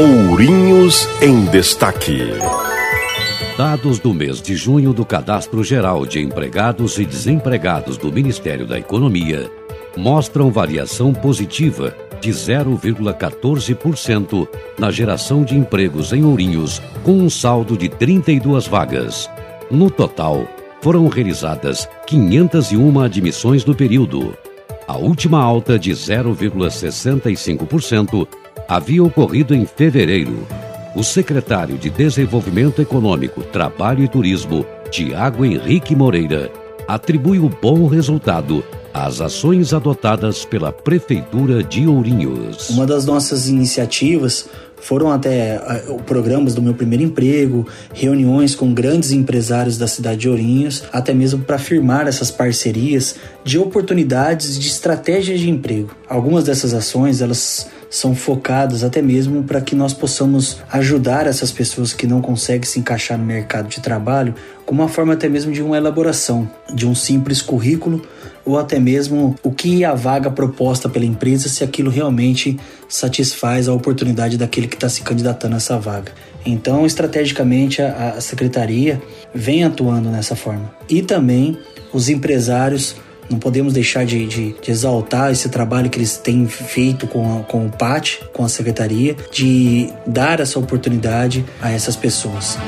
Ourinhos em Destaque. Dados do mês de junho do Cadastro Geral de Empregados e Desempregados do Ministério da Economia mostram variação positiva de 0,14% na geração de empregos em Ourinhos, com um saldo de 32 vagas. No total, foram realizadas 501 admissões no período. A última alta de 0,65% havia ocorrido em fevereiro. O secretário de Desenvolvimento Econômico, Trabalho e Turismo, Tiago Henrique Moreira, atribui o bom resultado às ações adotadas pela Prefeitura de Ourinhos. Uma das nossas iniciativas foram até programas do meu primeiro emprego, reuniões com grandes empresários da cidade de Ourinhos, até mesmo para firmar essas parcerias de oportunidades de estratégias de emprego. Algumas dessas ações, elas são focadas até mesmo para que nós possamos ajudar essas pessoas que não conseguem se encaixar no mercado de trabalho com uma forma até mesmo de uma elaboração de um simples currículo ou até mesmo o que a vaga proposta pela empresa, se aquilo realmente satisfaz a oportunidade daquele que está se candidatando a essa vaga. Então, estrategicamente, a, a secretaria vem atuando nessa forma. E também os empresários não podemos deixar de, de, de, exaltar esse trabalho que eles têm feito com, a, com o PAT, com a secretaria, de dar essa oportunidade a essas pessoas.